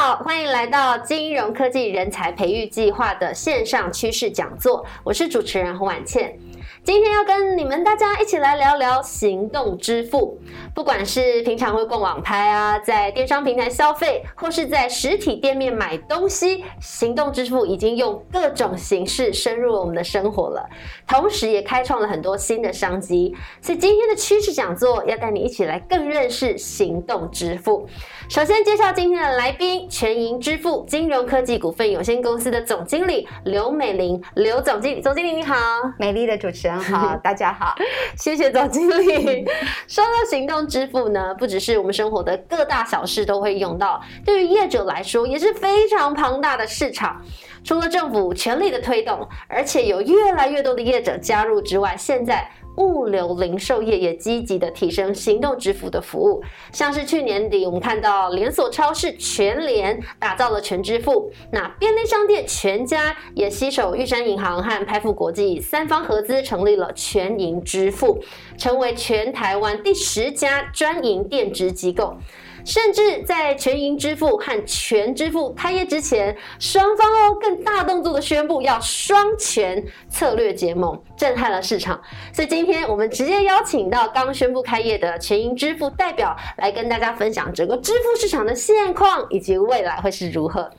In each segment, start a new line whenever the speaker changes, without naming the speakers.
好，欢迎来到金融科技人才培育计划的线上趋势讲座，我是主持人洪婉倩。今天要跟你们大家一起来聊聊行动支付。不管是平常会逛网拍啊，在电商平台消费，或是在实体店面买东西，行动支付已经用各种形式深入了我们的生活了，同时也开创了很多新的商机。所以今天的趋势讲座要带你一起来更认识行动支付。首先介绍今天的来宾，全银支付金融科技股份有限公司的总经理刘美玲，刘总经理，总经理你好，
美丽的主持人。好，大家好，
谢谢总经理。说到行动支付呢，不只是我们生活的各大小事都会用到，对于业者来说也是非常庞大的市场。除了政府全力的推动，而且有越来越多的业者加入之外，现在。物流零售业也积极的提升行动支付的服务，像是去年底我们看到连锁超市全联打造了全支付，那便利商店全家也携手玉山银行和拍富国际三方合资成立了全银支付，成为全台湾第十家专营电支机构。甚至在全银支付和全支付开业之前，双方哦更大动作的宣布要双全策略结盟，震撼了市场。所以今天我们直接邀请到刚宣布开业的全银支付代表来跟大家分享整个支付市场的现况以及未来会是如何。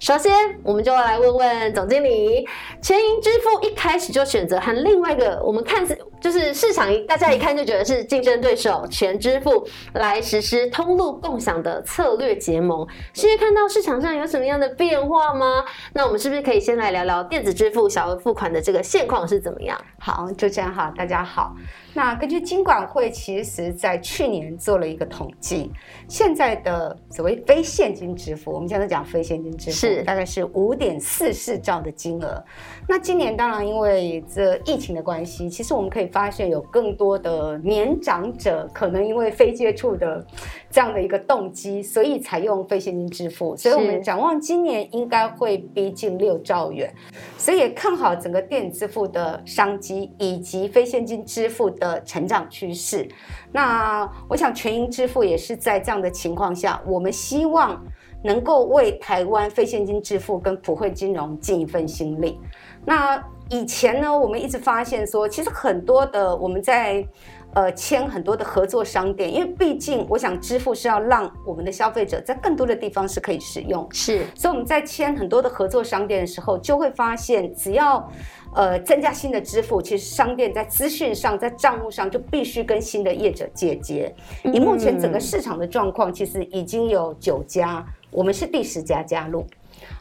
首先，我们就来问问总经理，全银支付一开始就选择和另外一个我们看似就是市场大家一看就觉得是竞争对手全支付来实施通路共享的策略结盟，是因为看到市场上有什么样的变化吗？那我们是不是可以先来聊聊电子支付小额付款的这个现况是怎么样？
好，就这样哈，大家好。那根据金管会，其实在去年做了一个统计，现在的所谓非现金支付，我们现在讲非现金支付，是大概是五点四四兆的金额。那今年当然因为这疫情的关系，其实我们可以发现有更多的年长者可能因为非接触的这样的一个动机，所以采用非现金支付。所以我们展望今年应该会逼近六兆元，所以也看好整个电子支付的商机以及非现金支付的。的成长趋势，那我想全银支付也是在这样的情况下，我们希望能够为台湾非现金支付跟普惠金融尽一份心力。那以前呢，我们一直发现说，其实很多的我们在呃签很多的合作商店，因为毕竟我想支付是要让我们的消费者在更多的地方是可以使用，
是，
所以我们在签很多的合作商店的时候，就会发现只要。呃，增加新的支付，其实商店在资讯上、在账务上就必须跟新的业者借接。以目前整个市场的状况，其实已经有九家，我们是第十家加入。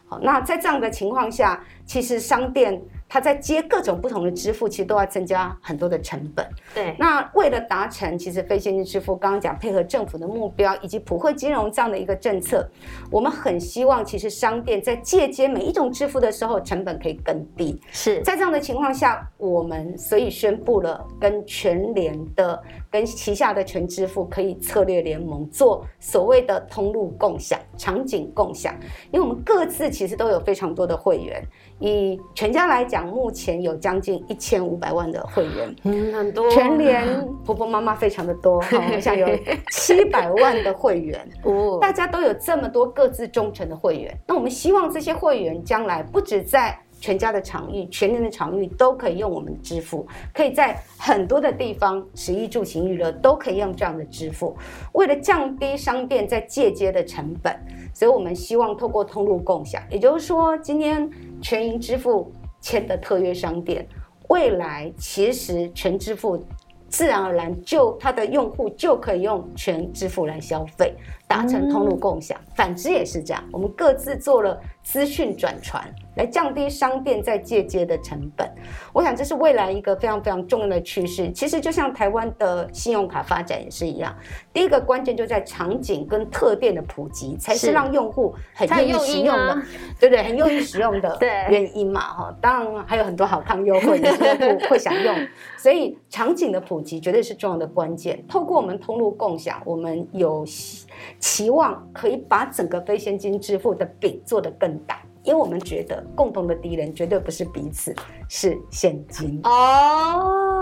好，那在这样的情况下，其实商店。它在接各种不同的支付，其实都要增加很多的成本。
对，
那为了达成其实非现金支付，刚刚讲配合政府的目标以及普惠金融这样的一个政策，我们很希望其实商店在借接每一种支付的时候，成本可以更低。
是
在这样的情况下，我们所以宣布了跟全联的、跟旗下的全支付可以策略联盟，做所谓的通路共享、场景共享，因为我们各自其实都有非常多的会员。以全家来讲，目前有将近一千五百万的会员，
嗯，很多。
全联婆婆妈妈非常的多，哈，我想有七百万的会员，哦，大家都有这么多各自忠诚的会员。那我们希望这些会员将来不止在全家的场域、全年的场域都可以用我们支付，可以在很多的地方，食衣住行娱乐都可以用这样的支付。为了降低商店在借接的成本，所以我们希望透过通路共享，也就是说，今天。全银支付签的特约商店，未来其实全支付自然而然就它的用户就可以用全支付来消费，达成通路共享。反之也是这样，我们各自做了资讯转传。来降低商店在借接的成本，我想这是未来一个非常非常重要的趋势。其实就像台湾的信用卡发展也是一样，第一个关键就在场景跟特店的普及，才是让用户很愿意使用的，对不对？很愿意使用的原因嘛，哈。当然还有很多好康优惠，用户会想用，所以场景的普及绝对是重要的关键。透过我们通路共享，我们有期望可以把整个非现金支付的饼做得更大。因为我们觉得共同的敌人绝对不是彼此，是现金
哦，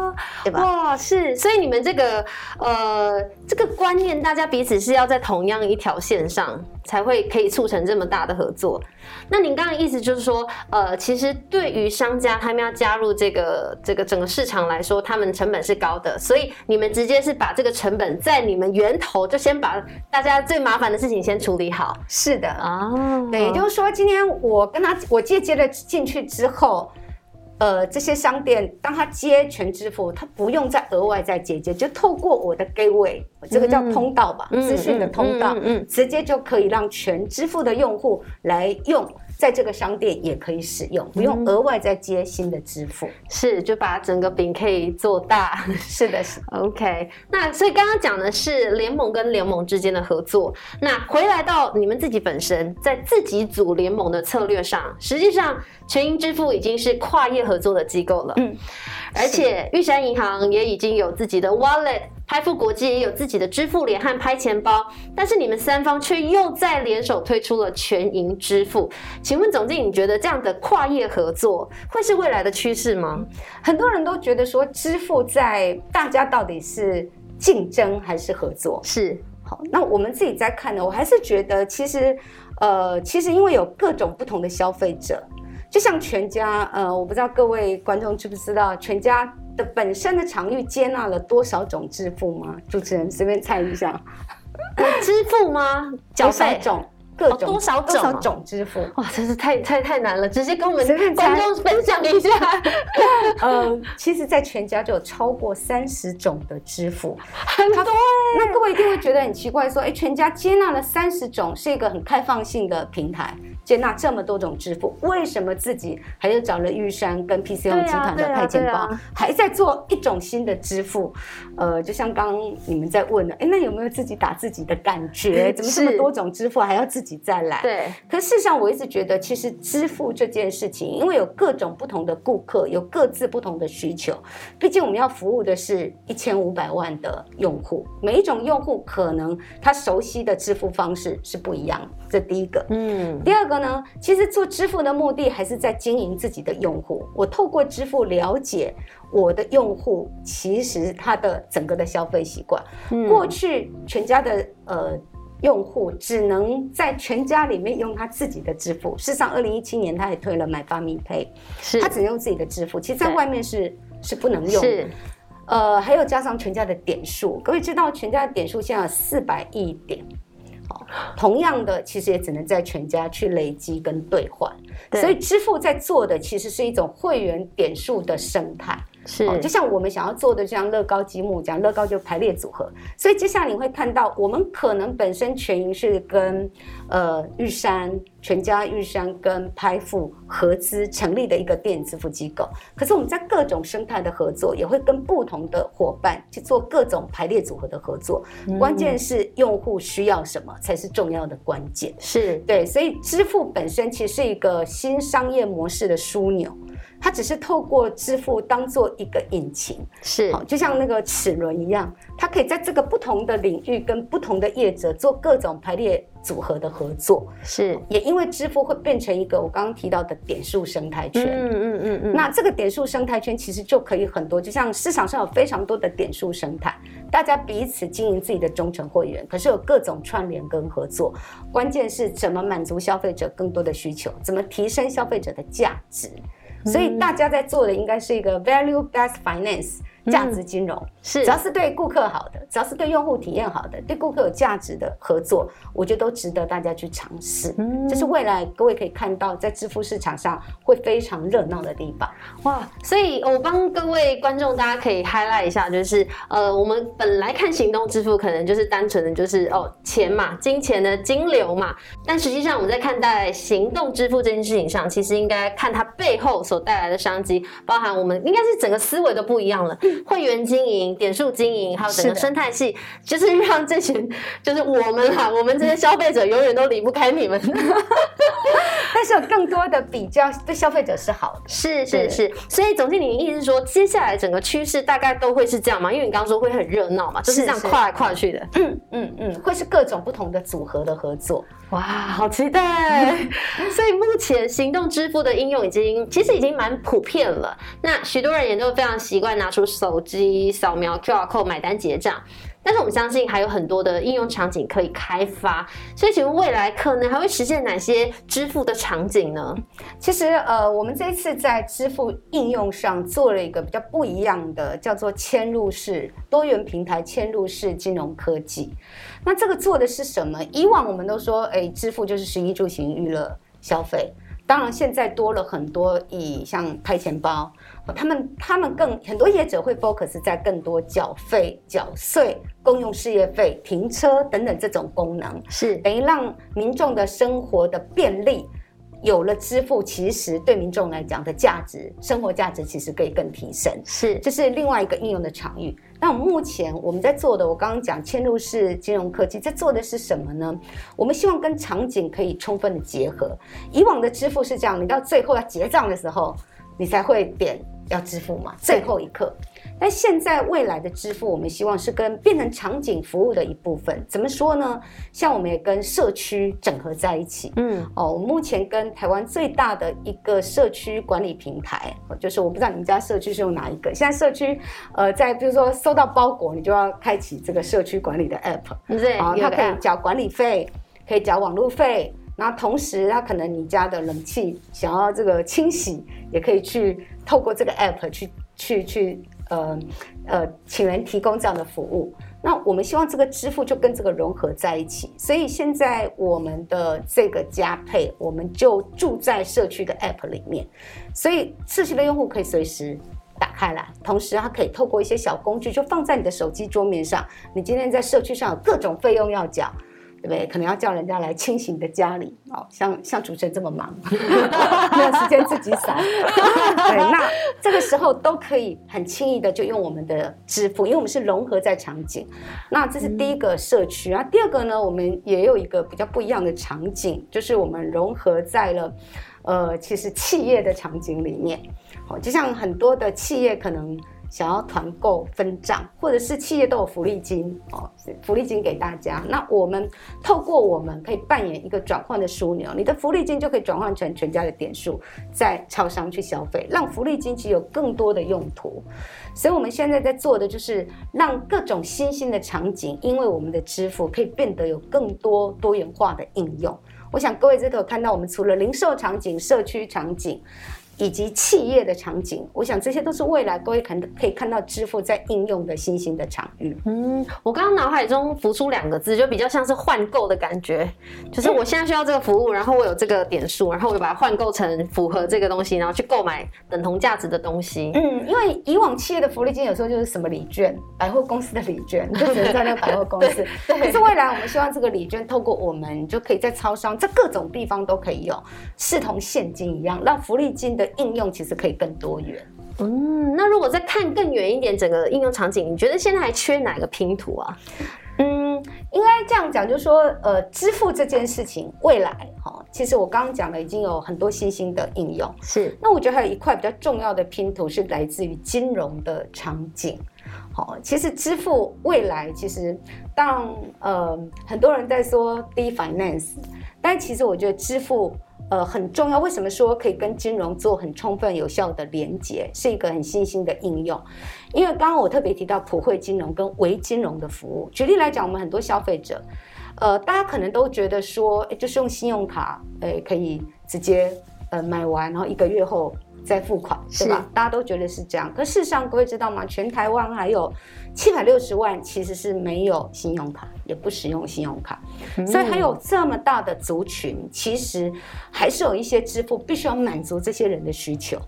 对吧？
哇，是，所以你们这个呃这个观念，大家彼此是要在同样一条线上，才会可以促成这么大的合作。那您刚刚意思就是说，呃，其实对于商家他们要加入这个这个整个市场来说，他们成本是高的，所以你们直接是把这个成本在你们源头就先把大家最麻烦的事情先处理好。
是的啊，对，也就是说，今天我跟他我借接了进去之后。呃，这些商店当他接全支付，他不用再额外再结接，就透过我的 gateway，这个叫通道吧，资讯的通道，嗯直接就可以让全支付的用户来用。在这个商店也可以使用，不用额外再接新的支付，
是就把整个饼可以做大。
是的，是
OK。那所以刚刚讲的是联盟跟联盟之间的合作。那回来到你们自己本身，在自己组联盟的策略上，实际上全银支付已经是跨业合作的机构了。嗯，而且玉山银行也已经有自己的 Wallet。拍富国际也有自己的支付联和拍钱包，但是你们三方却又在联手推出了全银支付。请问总经理，你觉得这样的跨业合作会是未来的趋势吗？
很多人都觉得说，支付在大家到底是竞争还是合作？
是
好，那我们自己在看呢，我还是觉得其实，呃，其实因为有各种不同的消费者，就像全家，呃，我不知道各位观众知不知道全家。的本身的场域接纳了多少种支付吗？主持人随便猜一下，
支付吗？
多少种？各种
多少
多少种支付？
哇，真是太太太难了！直接跟我们观众分享一下。
呃，其实，在全家就有超过三十种的支付，
很多。
那各位一定会觉得很奇怪，说，哎，全家接纳了三十种，是一个很开放性的平台。接纳这么多种支付，为什么自己还有找了玉山跟 PCO 集团的派遣包，还在做一种新的支付？呃，就像刚你们在问的，哎，那有没有自己打自己的感觉？怎么这么多种支付还要自己再来？
对。
可事实上，我一直觉得，其实支付这件事情，因为有各种不同的顾客，有各自不同的需求。毕竟我们要服务的是一千五百万的用户，每一种用户可能他熟悉的支付方式是不一样。这第一个。嗯。第二个。呢，其实做支付的目的还是在经营自己的用户。我透过支付了解我的用户，其实他的整个的消费习惯。过去全家的呃用户只能在全家里面用他自己的支付。事实上，二零一七年他也推了买发米 pay，他只能用自己的支付，其实在外面是是不能用。是，呃，还有加上全家的点数，各位知道全家的点数现在有四百亿点。同样的，其实也只能在全家去累积跟兑换，所以支付在做的其实是一种会员点数的生态。
是，
就像我们想要做的，像乐高积木讲乐高就排列组合。所以接下来你会看到，我们可能本身全营是跟呃玉山、全家、玉山跟拍付合资成立的一个电子支付机构。可是我们在各种生态的合作，也会跟不同的伙伴去做各种排列组合的合作。关键是用户需要什么才是重要的关键。
是
对，所以支付本身其实是一个新商业模式的枢纽。它只是透过支付当做一个引擎，
是，
就像那个齿轮一样，它可以在这个不同的领域跟不同的业者做各种排列组合的合作，
是。
也因为支付会变成一个我刚刚提到的点数生态圈，嗯嗯嗯嗯。那这个点数生态圈其实就可以很多，就像市场上有非常多的点数生态，大家彼此经营自己的忠诚会员，可是有各种串联跟合作，关键是怎么满足消费者更多的需求，怎么提升消费者的价值。所以大家在做的应该是一个 value based finance。价值金融
是，
只要是对顾客好的，只要是对用户体验好的，对顾客有价值的合作，我觉得都值得大家去尝试。嗯，这是未来各位可以看到在支付市场上会非常热闹的地方。
哇，所以我帮各位观众大家可以 highlight 一下，就是呃，我们本来看行动支付可能就是单纯的就是哦钱嘛，金钱的金流嘛，但实际上我们在看待行动支付这件事情上，其实应该看它背后所带来的商机，包含我们应该是整个思维都不一样了。会员经营、点数经营，还有整个生态系，就是让这群，就是我们哈，我们这些消费者永远都离不开你们。
但是有更多的比较对消费者是好的，
是是是。所以总经理的意思是说，接下来整个趋势大概都会是这样吗？因为你刚刚说会很热闹嘛，就是这样跨来跨去的。
嗯嗯嗯，会是各种不同的组合的合作。
哇，好期待！所以目前行动支付的应用已经其实已经蛮普遍了。那许多人也都非常习惯拿出手机扫描 QR code 买单结账。但是我们相信还有很多的应用场景可以开发。所以，请问未来可能还会实现哪些支付的场景呢？
其实，呃，我们这一次在支付应用上做了一个比较不一样的，叫做嵌入式多元平台嵌入式金融科技。那这个做的是什么？以往我们都说，哎，支付就是食衣住行娱乐消费。当然，现在多了很多以像开钱包，他们他们更很多业者会 focus 在更多缴费、缴税、公用事业费、停车等等这种功能，
是
等于让民众的生活的便利。有了支付，其实对民众来讲的价值，生活价值其实可以更提升。
是，
这是另外一个应用的场域。那目前我们在做的，我刚刚讲嵌入式金融科技，在做的是什么呢？我们希望跟场景可以充分的结合。以往的支付是这样，你到最后要结账的时候，你才会点要支付嘛，最后一刻。但现在未来的支付，我们希望是跟变成场景服务的一部分。怎么说呢？像我们也跟社区整合在一起。嗯，哦，我目前跟台湾最大的一个社区管理平台，就是我不知道你们家社区是用哪一个。现在社区，呃，在比如说收到包裹，你就要开启这个社区管理的 app。
对，
啊，它可以缴管理费，可以缴网络费，那同时它可能你家的冷气想要这个清洗，也可以去透过这个 app 去去去。呃呃，请人提供这样的服务，那我们希望这个支付就跟这个融合在一起。所以现在我们的这个加配，我们就住在社区的 App 里面，所以社区的用户可以随时打开来，同时它可以透过一些小工具，就放在你的手机桌面上。你今天在社区上有各种费用要缴。对不对？可能要叫人家来清洗你的家里哦，像像主持人这么忙，没有时间自己扫。对，那这个时候都可以很轻易的就用我们的支付，因为我们是融合在场景。那这是第一个社区啊，第二个呢，我们也有一个比较不一样的场景，就是我们融合在了呃，其实企业的场景里面。好，就像很多的企业可能。想要团购分账，或者是企业都有福利金哦，福利金给大家。那我们透过我们可以扮演一个转换的枢纽，你的福利金就可以转换成全家的点数，在超商去消费，让福利金其实有更多的用途。所以我们现在在做的就是让各种新兴的场景，因为我们的支付可以变得有更多多元化的应用。我想各位这头看到，我们除了零售场景、社区场景。以及企业的场景，我想这些都是未来各位可能可以看到支付在应用的新兴的场域。
嗯，我刚刚脑海中浮出两个字，就比较像是换购的感觉，就是我现在需要这个服务，然后我有这个点数，然后我就把它换购成符合这个东西，然后去购买等同价值的东西。
嗯，因为以往企业的福利金有时候就是什么礼券，百货公司的礼券，就只能在那个百货公司。对。可是未来我们希望这个礼券透过我们就可以在超商，在各种地方都可以用，视同现金一样，让福利金的。应用其实可以更多元。
嗯，那如果再看更远一点，整个应用场景，你觉得现在还缺哪个拼图啊？
嗯，应该这样讲，就是说，呃，支付这件事情，未来哈，其实我刚刚讲了，已经有很多新兴的应用。
是。
那我觉得还有一块比较重要的拼图是来自于金融的场景。好，其实支付未来，其实当呃很多人在说 D finance，但其实我觉得支付。呃，很重要。为什么说可以跟金融做很充分、有效的连接，是一个很新兴的应用？因为刚刚我特别提到普惠金融跟微金融的服务。举例来讲，我们很多消费者，呃，大家可能都觉得说，就是用信用卡，诶，可以直接呃买完，然后一个月后。再付款，对吧？大家都觉得是这样，可事实上，各位知道吗？全台湾还有七百六十万其实是没有信用卡，也不使用信用卡，所以还有这么大的族群，其实还是有一些支付必须要满足这些人的需求。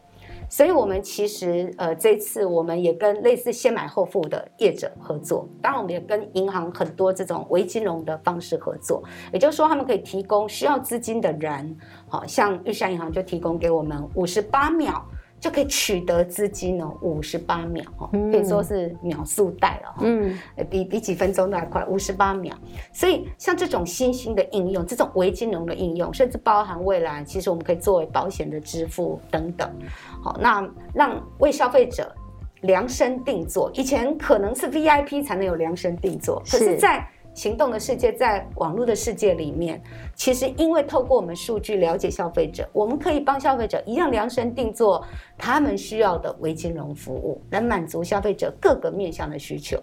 所以，我们其实呃，这次我们也跟类似先买后付的业者合作，当然，我们也跟银行很多这种微金融的方式合作。也就是说，他们可以提供需要资金的人，好像玉山银行就提供给我们五十八秒。就可以取得资金哦，五十八秒哦，可以说是秒速贷了哈，嗯，比比几分钟都还快，五十八秒。所以像这种新兴的应用，这种微金融的应用，甚至包含未来，其实我们可以作为保险的支付等等。好，那让为消费者量身定做，以前可能是 VIP 才能有量身定做，可是，在行动的世界，在网络的世界里面，其实因为透过我们数据了解消费者，我们可以帮消费者一样量身定做他们需要的微金融服务，来满足消费者各个面向的需求。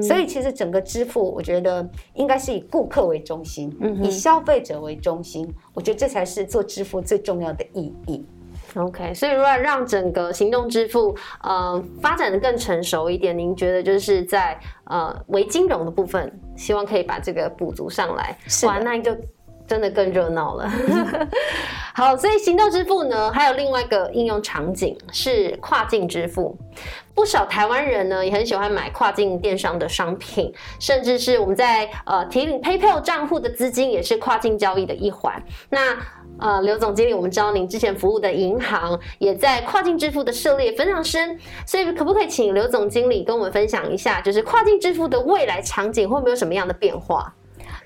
所以，其实整个支付，我觉得应该是以顾客为中心，以消费者为中心。我觉得这才是做支付最重要的意义。
OK，所以如果让整个行动支付呃发展的更成熟一点，您觉得就是在呃为金融的部分，希望可以把这个补足上来，哇，那就真的更热闹了。好，所以行动支付呢，还有另外一个应用场景是跨境支付。不少台湾人呢，也很喜欢买跨境电商的商品，甚至是我们在呃提领 PayPal 账户的资金，也是跨境交易的一环。那呃，刘总经理，我们知道您之前服务的银行也在跨境支付的涉猎非常深，所以可不可以请刘总经理跟我们分享一下，就是跨境支付的未来场景会不会有什么样的变化？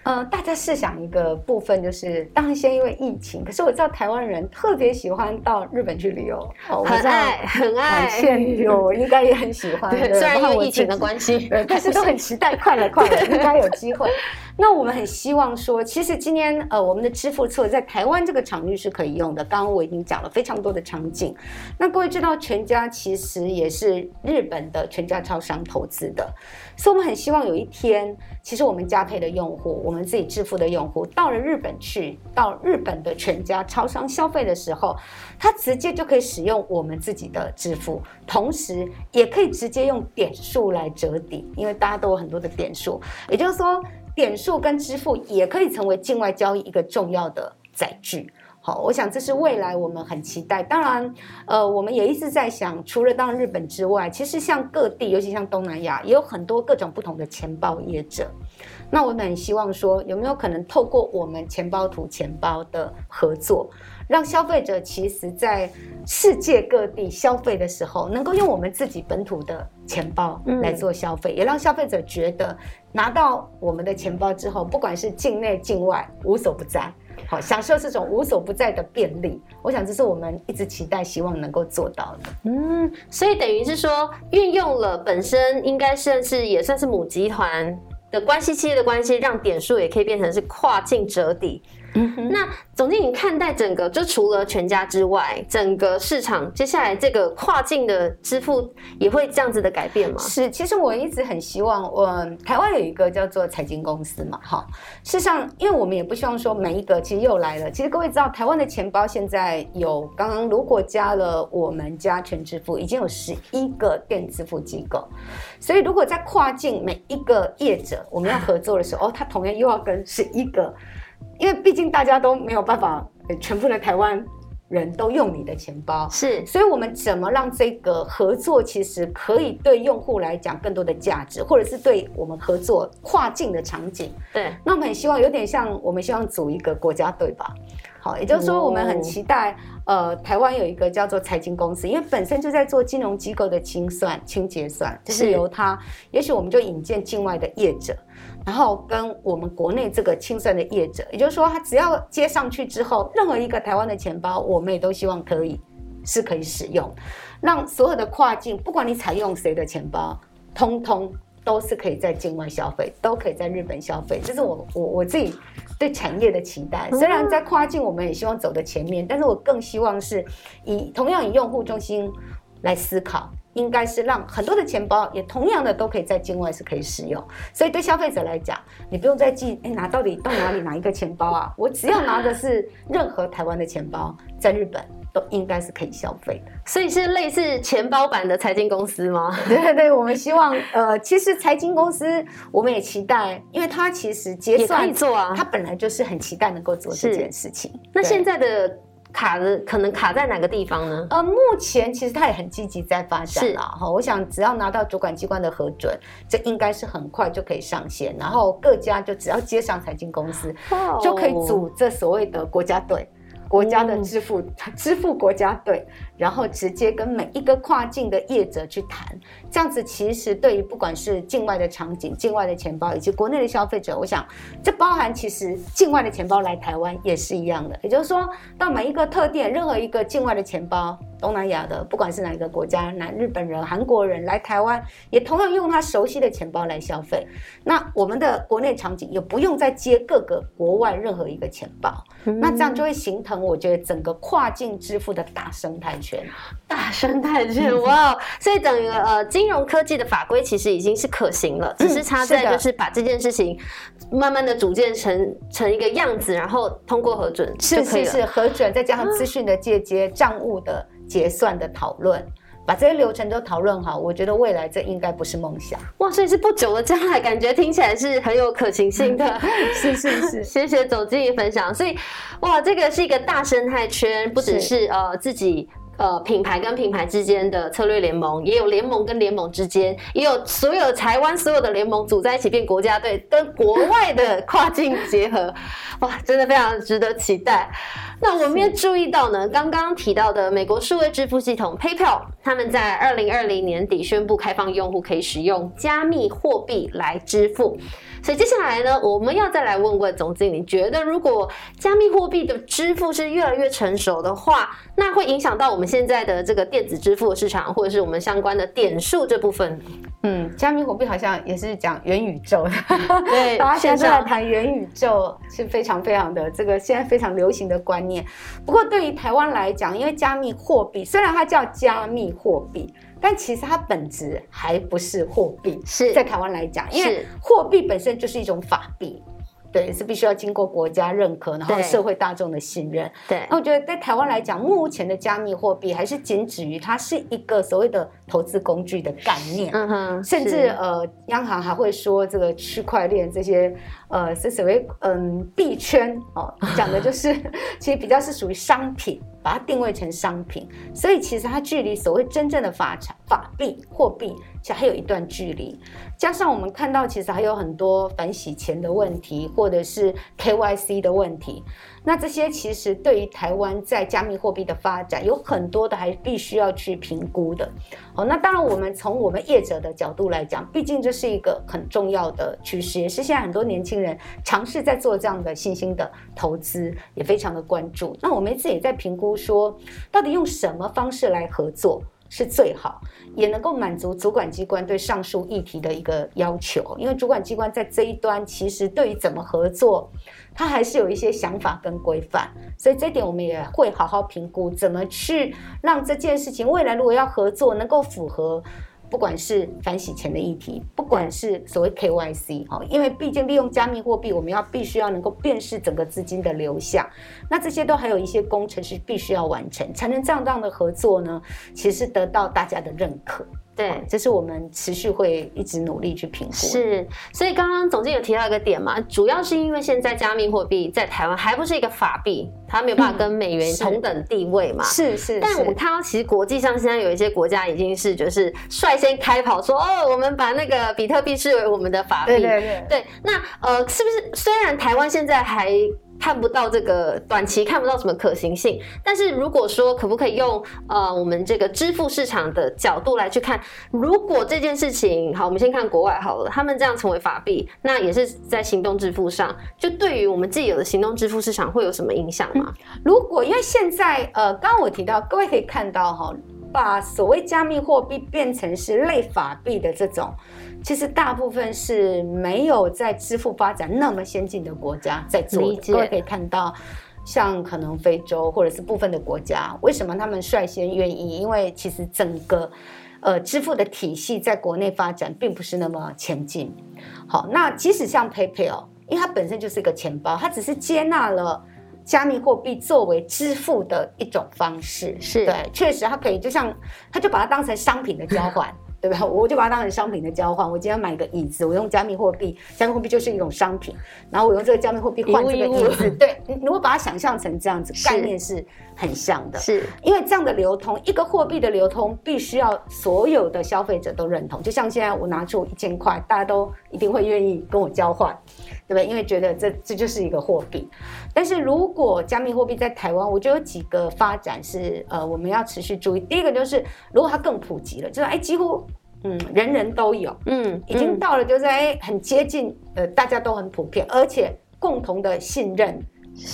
呃，大家试想一个部分，就是当然先因为疫情，可是我知道台湾人特别喜欢到日本去旅游，
很爱很爱，
现旅游应该也很喜欢。
对，虽然因为疫情的关系，
但是都很期待，快了快了，应该有机会。那我们很希望说，其实今天呃，我们的支付错在台湾这个场域是可以用的。刚刚我已经讲了非常多的场景。那各位知道，全家其实也是日本的全家超商投资的，所以我们很希望有一天，其实我们加配的用户，我们自己支付的用户，到了日本去，到日本的全家超商消费的时候，他直接就可以使用我们自己的支付，同时也可以直接用点数来折抵，因为大家都有很多的点数，也就是说。点数跟支付也可以成为境外交易一个重要的载具。好，我想这是未来我们很期待。当然，呃，我们也一直在想，除了当日本之外，其实像各地，尤其像东南亚，也有很多各种不同的钱包业者。那我们很希望说，有没有可能透过我们钱包图钱包的合作？让消费者其实，在世界各地消费的时候，能够用我们自己本土的钱包来做消费，也让消费者觉得拿到我们的钱包之后，不管是境内境外，无所不在，好享受这种无所不在的便利。我想这是我们一直期待、希望能够做到的。
嗯，所以等于是说，运用了本身应该算是也算是母集团的关系企业的关系，让点数也可以变成是跨境折抵。那总经理看待整个，就除了全家之外，整个市场接下来这个跨境的支付也会这样子的改变吗？
是，其实我一直很希望，我台湾有一个叫做财经公司嘛，哈。事实上，因为我们也不希望说每一个，其实又来了。其实各位知道，台湾的钱包现在有刚刚如果加了我们家全支付，已经有十一个电子支付机构。所以如果在跨境每一个业者我们要合作的时候，哦，他同样又要跟十一个。因为毕竟大家都没有办法，全部的台湾人都用你的钱包，
是，
所以我们怎么让这个合作其实可以对用户来讲更多的价值，或者是对我们合作跨境的场景，
对，
那我们很希望有点像我们希望组一个国家队吧，好，也就是说我们很期待，呃，台湾有一个叫做财经公司，因为本身就在做金融机构的清算、清结算，就是由它，也许我们就引荐境外的业者。然后跟我们国内这个清算的业者，也就是说，他只要接上去之后，任何一个台湾的钱包，我们也都希望可以是可以使用，让所有的跨境，不管你采用谁的钱包，通通都是可以在境外消费，都可以在日本消费。这是我我我自己对产业的期待。虽然在跨境，我们也希望走的前面，但是我更希望是以同样以用户中心来思考。应该是让很多的钱包也同样的都可以在境外是可以使用，所以对消费者来讲，你不用再记哎拿到底到哪里哪一个钱包啊？我只要拿的是任何台湾的钱包，在日本都应该是可以消费的。
所以是类似钱包版的财经公司吗？
对对对，我们希望呃，其实财经公司我们也期待，因为它其实结算
做啊，
它本来就是很期待能够做这件事情。
那现在的。卡的可能卡在哪个地方呢？
呃，目前其实它也很积极在发展啦哈。我想只要拿到主管机关的核准，这应该是很快就可以上线。然后各家就只要接上财经公司，就可以组这所谓的国家队。国家的支付 支付国家队，然后直接跟每一个跨境的业者去谈，这样子其实对于不管是境外的场景、境外的钱包以及国内的消费者，我想这包含其实境外的钱包来台湾也是一样的，也就是说到每一个特店，任何一个境外的钱包。东南亚的，不管是哪一个国家，南日本人、韩国人来台湾，也同样用他熟悉的钱包来消费。那我们的国内场景也不用再接各个国外任何一个钱包，那这样就会形成我觉得整个跨境支付的大生态圈。
大生态圈，哇！所以等于呃，金融科技的法规其实已经是可行了，只是差在就是把这件事情慢慢的组建成成一个样子，然后通过核准
是是是核准，再加上资讯的借接、账务的。结算的讨论，把这些流程都讨论好，我觉得未来这应该不是梦想
哇！所以是不久的将来，感觉听起来是很有可行性的。
是是是，
谢谢总经理分享。所以哇，这个是一个大生态圈，不只是呃自己。呃，品牌跟品牌之间的策略联盟，也有联盟跟联盟之间，也有所有台湾所有的联盟组在一起变国家队，跟国外的跨境结合，哇，真的非常值得期待。那我们也注意到呢，刚刚提到的美国数位支付系统 PayPal，他们在二零二零年底宣布开放用户可以使用加密货币来支付。所以接下来呢，我们要再来问问总经理，觉得如果加密货币的支付是越来越成熟的话，那会影响到我们现在的这个电子支付市场，或者是我们相关的点数这部分？
嗯，加密货币好像也是讲元宇宙，
对，
大家现在在谈元宇宙是非常非常的这个现在非常流行的观念。不过对于台湾来讲，因为加密货币虽然它叫加密货币。但其实它本质还不是货币，
是
在台湾来讲，因为货币本身就是一种法币。对，是必须要经过国家认可，然后社会大众的信任。
对，
那我觉得在台湾来讲，目前的加密货币还是仅止于它是一个所谓的投资工具的概念。嗯哼，甚至呃，央行还会说这个区块链这些呃是所谓嗯币圈哦，讲的就是 其实比较是属于商品，把它定位成商品，所以其实它距离所谓真正的法产法币货币。其实还有一段距离，加上我们看到，其实还有很多反洗钱的问题，或者是 KYC 的问题。那这些其实对于台湾在加密货币的发展，有很多的还必须要去评估的。好，那当然我们从我们业者的角度来讲，毕竟这是一个很重要的趋势，也是现在很多年轻人尝试在做这样的新兴的投资，也非常的关注。那我们一直也在评估说，到底用什么方式来合作？是最好，也能够满足主管机关对上述议题的一个要求。因为主管机关在这一端，其实对于怎么合作，他还是有一些想法跟规范。所以这点我们也会好好评估，怎么去让这件事情未来如果要合作，能够符合。不管是反洗钱的议题，不管是所谓 KYC 哈，因为毕竟利用加密货币，我们要必须要能够辨识整个资金的流向，那这些都还有一些工程是必须要完成，才能这样这样的合作呢，其实得到大家的认可。
对，
这是我们持续会一直努力去评估。
是，所以刚刚总监有提到一个点嘛，主要是因为现在加密货币在台湾还不是一个法币，它没有办法跟美元同等地位嘛。
是是。
但我们看到，其实国际上现在有一些国家已经是就是率先开跑说，哦，我们把那个比特币视为我们的法币。对
对对。
对，那呃，是不是虽然台湾现在还。看不到这个短期看不到什么可行性，但是如果说可不可以用呃我们这个支付市场的角度来去看，如果这件事情好，我们先看国外好了，他们这样成为法币，那也是在行动支付上，就对于我们自有的行动支付市场会有什么影响吗？
如果因为现在呃，刚刚我提到，各位可以看到哈。把所谓加密货币变成是类法币的这种，其实大部分是没有在支付发展那么先进的国家在做。各位可以看到，像可能非洲或者是部分的国家，为什么他们率先愿意？因为其实整个呃支付的体系在国内发展并不是那么前进。好，那即使像 PayPal，因为它本身就是一个钱包，它只是接纳了。加密货币作为支付的一种方式，
是
对，确实它可以，就像它就把它当成商品的交换，对吧？我就把它当成商品的交换。我今天买个椅子，我用加密货币，加密货币就是一种商品，然后我用这个加密货币换这个椅子。对，你如果把它想象成这样子，概念是很像的。
是，
因为这样的流通，一个货币的流通，必须要所有的消费者都认同。就像现在我拿出一千块，大家都一定会愿意跟我交换，对不对？因为觉得这这就是一个货币。但是如果加密货币在台湾，我觉得有几个发展是呃我们要持续注意。第一个就是，如果它更普及了，就是哎几乎嗯人人都有，嗯，已经到了就是哎很接近呃大家都很普遍，而且共同的信任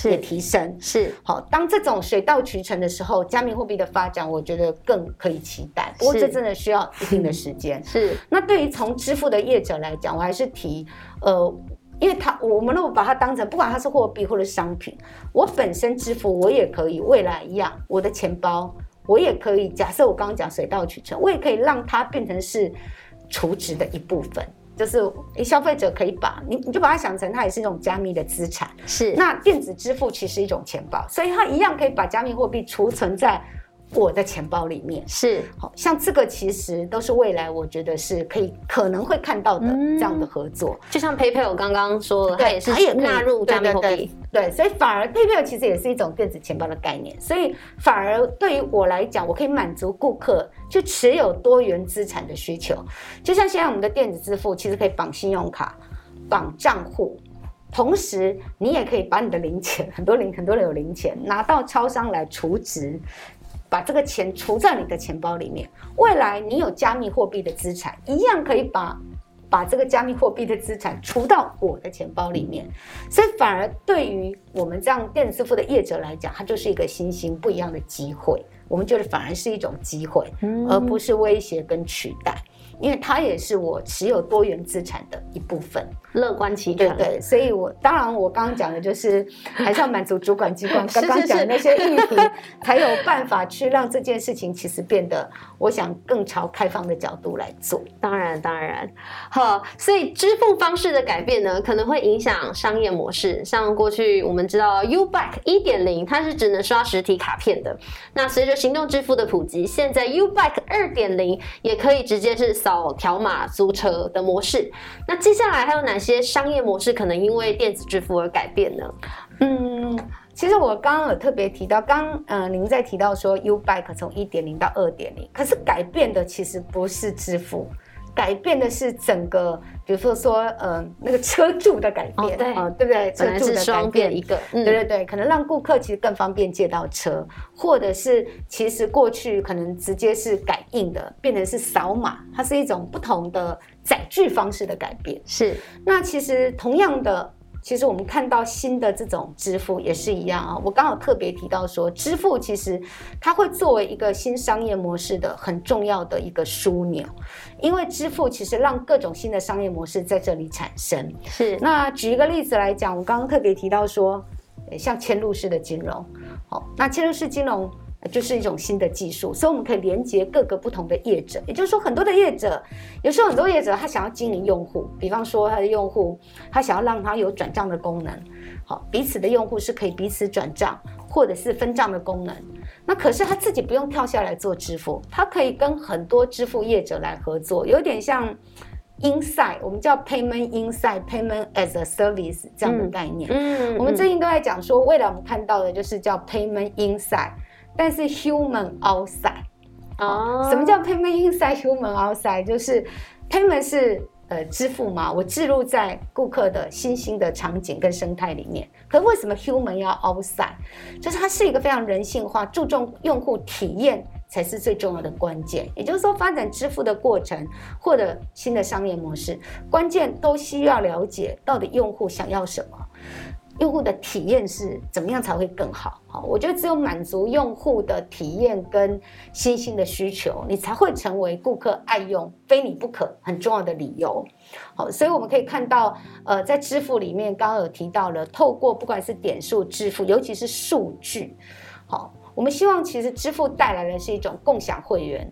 也提升，
是
好。当这种水到渠成的时候，加密货币的发展，我觉得更可以期待。不过这真的需要一定的时间。
是。
那对于从支付的业者来讲，我还是提呃。因为它，我们如果把它当成不管它是货币或者商品，我本身支付我也可以，未来一样，我的钱包我也可以。假设我刚刚讲水到渠成，我也可以让它变成是储值的一部分，就是消费者可以把你，你就把它想成它也是一种加密的资产。
是，
那电子支付其实一种钱包，所以它一样可以把加密货币储存在。我的钱包里面。
是，
好像这个其实都是未来我觉得是可以可能会看到的这样的合作，
就像 PayPal 我刚刚说了，它也是纳入加密货币，
对，所以反而 PayPal 其实也是一种电子钱包的概念，所以反而对于我来讲，我可以满足顾客去持有多元资产的需求，就像现在我们的电子支付其实可以绑信用卡、绑账户，同时你也可以把你的零钱，很多零很多人有零钱拿到超商来储值。把这个钱储在你的钱包里面，未来你有加密货币的资产，一样可以把把这个加密货币的资产储到我的钱包里面，所以反而对于我们这样电子支付的业者来讲，它就是一个新兴不一样的机会。我们觉得反而是一种机会，而不是威胁跟取代。因为它也是我持有多元资产的一部分，
乐观其成。
对对，所以我当然我刚刚讲的就是还是要满足主管机关 刚刚讲的那些议题，才有办法去让这件事情其实变得，我想更朝开放的角度来做。
当然当然，好，所以支付方式的改变呢，可能会影响商业模式。像过去我们知道 U Back 一点零，它是只能刷实体卡片的。那随着行动支付的普及，现在 U Back 二点零也可以直接是。扫条码租车的模式，那接下来还有哪些商业模式可能因为电子支付而改变呢？
嗯，其实我刚刚有特别提到，刚呃您在提到说 U Bike 从一点零到二点零，可是改变的其实不是支付。改变的是整个，比如说说，呃，那个车柱的改变，
对，
啊，对不对？
车柱的改变一个，
对对对，可能让顾客其实更方便借到车，或者是其实过去可能直接是感应的，变成是扫码，它是一种不同的载具方式的改变。
是，
那其实同样的。其实我们看到新的这种支付也是一样啊，我刚好特别提到说，支付其实它会作为一个新商业模式的很重要的一个枢纽，因为支付其实让各种新的商业模式在这里产生。
是，
那举一个例子来讲，我刚刚特别提到说，像嵌入式的金融，好，那嵌入式金融。就是一种新的技术，所以我们可以连接各个不同的业者。也就是说，很多的业者，有时候很多业者他想要经营用户，比方说他的用户，他想要让他有转账的功能，好，彼此的用户是可以彼此转账或者是分账的功能。那可是他自己不用跳下来做支付，他可以跟很多支付业者来合作，有点像 inside，我们叫 payment inside，payment as a service 这样的概念。嗯，我们最近都在讲说，未来我们看到的就是叫 payment inside。但是 human outside，哦，什么叫 payment inside human outside？就是 payment 是呃支付嘛，我置入在顾客的新兴的场景跟生态里面。可为什么 human 要 outside？就是它是一个非常人性化、注重用户体验才是最重要的关键。也就是说，发展支付的过程或者新的商业模式，关键都需要了解到底用户想要什么。用户的体验是怎么样才会更好？好，我觉得只有满足用户的体验跟新兴的需求，你才会成为顾客爱用、非你不可很重要的理由。好，所以我们可以看到，呃，在支付里面，刚刚有提到了，透过不管是点数支付，尤其是数据，好，我们希望其实支付带来的是一种共享会员、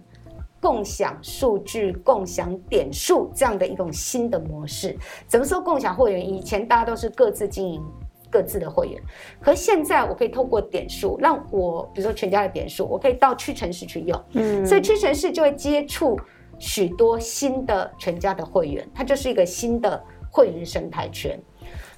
共享数据、共享点数这样的一种新的模式。怎么说共享会员？以前大家都是各自经营。各自的会员，可是现在我可以透过点数，让我比如说全家的点数，我可以到屈臣氏去用，嗯，所以屈臣氏就会接触许多新的全家的会员，它就是一个新的会员生态圈。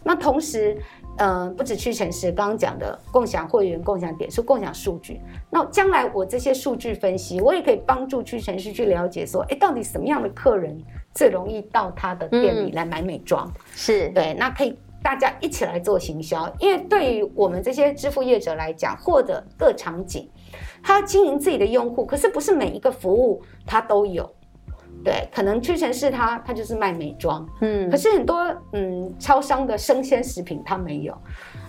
那同时，呃，不止屈臣氏刚刚讲的共享会员、共享点数、共享数据。那将来我这些数据分析，我也可以帮助屈臣氏去了解说，哎，到底什么样的客人最容易到他的店里来买美妆？
是
对，那可以大家一起来做行销。因为对于我们这些支付业者来讲，或者各场景，他经营自己的用户，可是不是每一个服务他都有。对，可能屈臣氏它它就是卖美妆，嗯，可是很多嗯超商的生鲜食品它没有，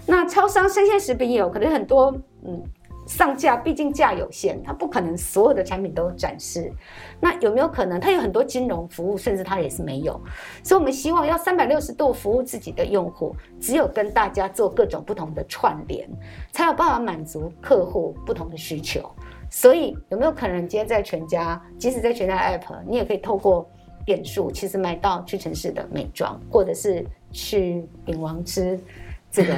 那超商生鲜食品有，可能很多嗯上架，毕竟价有限，它不可能所有的产品都展示。那有没有可能它有很多金融服务，甚至它也是没有？所以我们希望要三百六十度服务自己的用户，只有跟大家做各种不同的串联，才有办法满足客户不同的需求。所以有没有可能今天在全家，即使在全家 App，你也可以透过点数，其实买到屈臣氏的美妆，或者是去饼王吃这个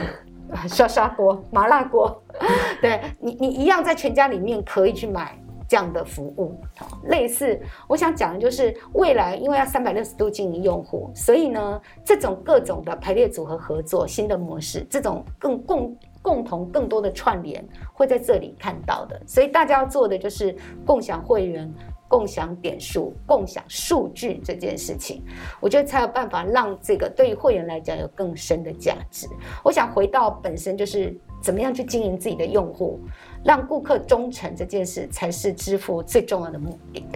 刷刷锅、麻辣锅，对你，你一样在全家里面可以去买这样的服务。类似，我想讲的就是未来，因为要三百六十度经营用户，所以呢，这种各种的排列组合合作、新的模式，这种更共。共同更多的串联会在这里看到的，所以大家要做的就是共享会员、共享点数、共享数据这件事情，我觉得才有办法让这个对于会员来讲有更深的价值。我想回到本身，就是怎么样去经营自己的用户，让顾客忠诚这件事才是支付最重要的目的。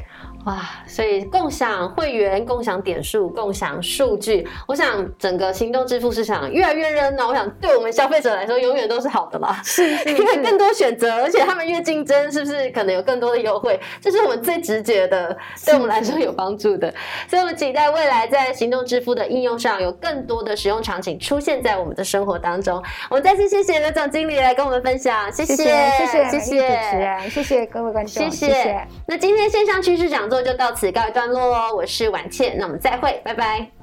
哇，所以共享会员、共享点数、共享数据，我想整个行动支付市场越来越热闹。我想对我们消费者来说，永远都是好的啦。
是，
因为更多选择，而且他们越竞争，是不是可能有更多的优惠？这是我们最直觉的，对我们来说有帮助的。所以我们期待未来在行动支付的应用上，有更多的使用场景出现在我们的生活当中。我们再次谢谢刘总经理来跟我们分享，谢谢，谢
谢，谢谢主持人，谢谢各位观众，谢谢。
那今天线上趋势讲座。就到此告一段落哦，我是婉倩，那我们再会，拜拜。